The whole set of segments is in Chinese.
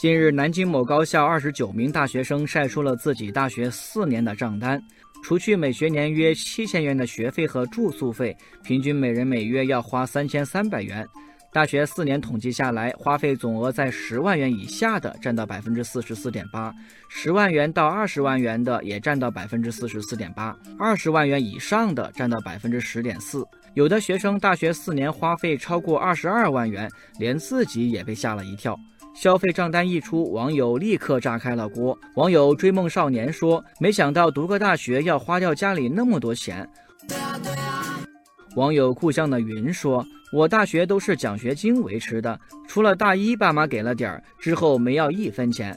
近日，南京某高校二十九名大学生晒出了自己大学四年的账单，除去每学年约七千元的学费和住宿费，平均每人每月要花三千三百元。大学四年统计下来，花费总额在十万元以下的占到百分之四十四点八，十万元到二十万元的也占到百分之四十四点八，二十万元以上的占到百分之十点四。有的学生大学四年花费超过二十二万元，连自己也被吓了一跳。消费账单一出，网友立刻炸开了锅。网友追梦少年说：“没想到读个大学要花掉家里那么多钱。”网友故乡的云说：“我大学都是奖学金维持的，除了大一爸妈给了点儿，之后没要一分钱。”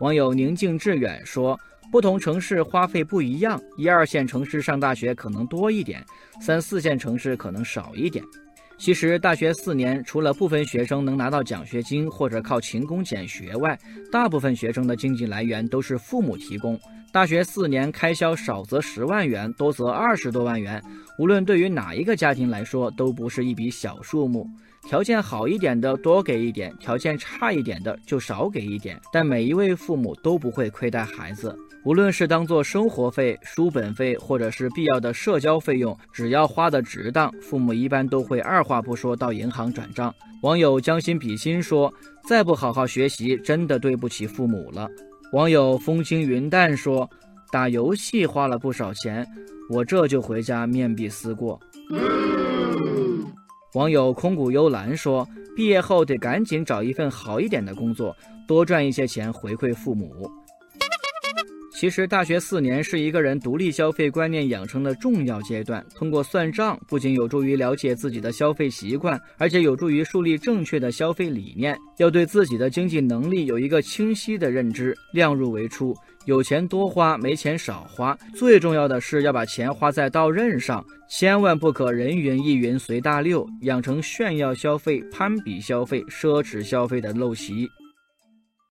网友宁静致远说：“不同城市花费不一样，一二线城市上大学可能多一点，三四线城市可能少一点。”其实，大学四年，除了部分学生能拿到奖学金或者靠勤工俭学外，大部分学生的经济来源都是父母提供。大学四年开销少则十万元，多则二十多万元，无论对于哪一个家庭来说，都不是一笔小数目。条件好一点的多给一点，条件差一点的就少给一点。但每一位父母都不会亏待孩子，无论是当做生活费、书本费，或者是必要的社交费用，只要花的值当，父母一般都会二话不说到银行转账。网友将心比心说：“再不好好学习，真的对不起父母了。”网友风轻云淡说：“打游戏花了不少钱，我这就回家面壁思过。”网友空谷幽兰说：“毕业后得赶紧找一份好一点的工作，多赚一些钱回馈父母。”其实，大学四年是一个人独立消费观念养成的重要阶段。通过算账，不仅有助于了解自己的消费习惯，而且有助于树立正确的消费理念。要对自己的经济能力有一个清晰的认知，量入为出。有钱多花，没钱少花。最重要的是要把钱花在刀刃上，千万不可人云亦云随大流，养成炫耀消费、攀比消费、奢侈消费的陋习。